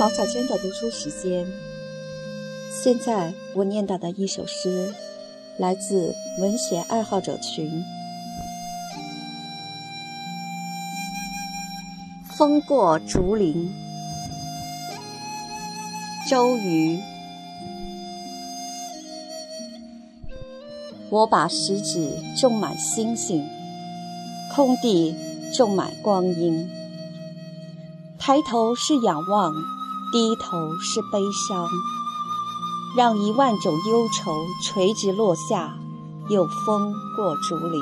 毛小娟的读书时间。现在我念到的一首诗，来自文学爱好者群。风过竹林，周瑜。我把食指种满星星，空地种满光阴。抬头是仰望，低头是悲伤。让一万种忧愁垂直落下，有风过竹林。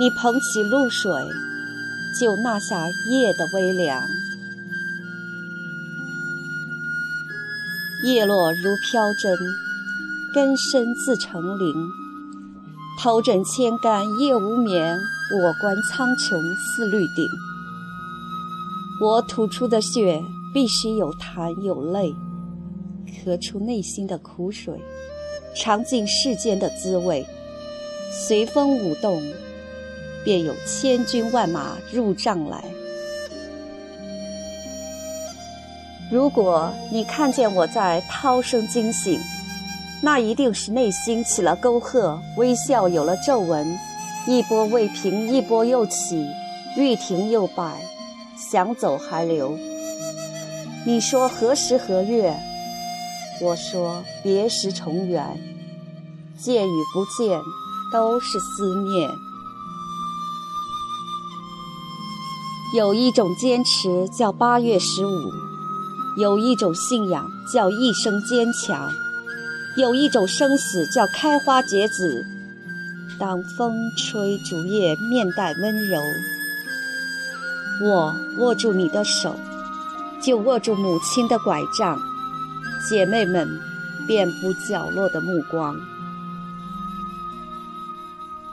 你捧起露水，就纳下夜的微凉。叶落如飘针，根深自成林。头枕千竿夜无眠，我观苍穹似绿顶。我吐出的血必须有痰有泪，咳出内心的苦水，尝尽世间的滋味。随风舞动，便有千军万马入帐来。如果你看见我在涛声惊醒，那一定是内心起了沟壑，微笑有了皱纹，一波未平，一波又起，欲停又摆。想走还留。你说何时何月？我说别时重圆。见与不见，都是思念。有一种坚持叫八月十五，有一种信仰叫一生坚强，有一种生死叫开花结籽。当风吹竹叶，面带温柔。我握住你的手，就握住母亲的拐杖。姐妹们，遍布角落的目光。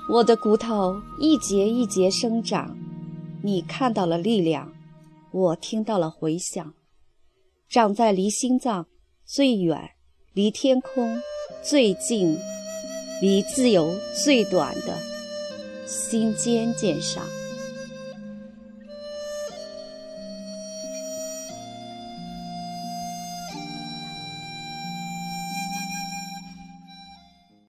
我的骨头一节一节生长，你看到了力量，我听到了回响。长在离心脏最远、离天空最近、离自由最短的心尖尖上。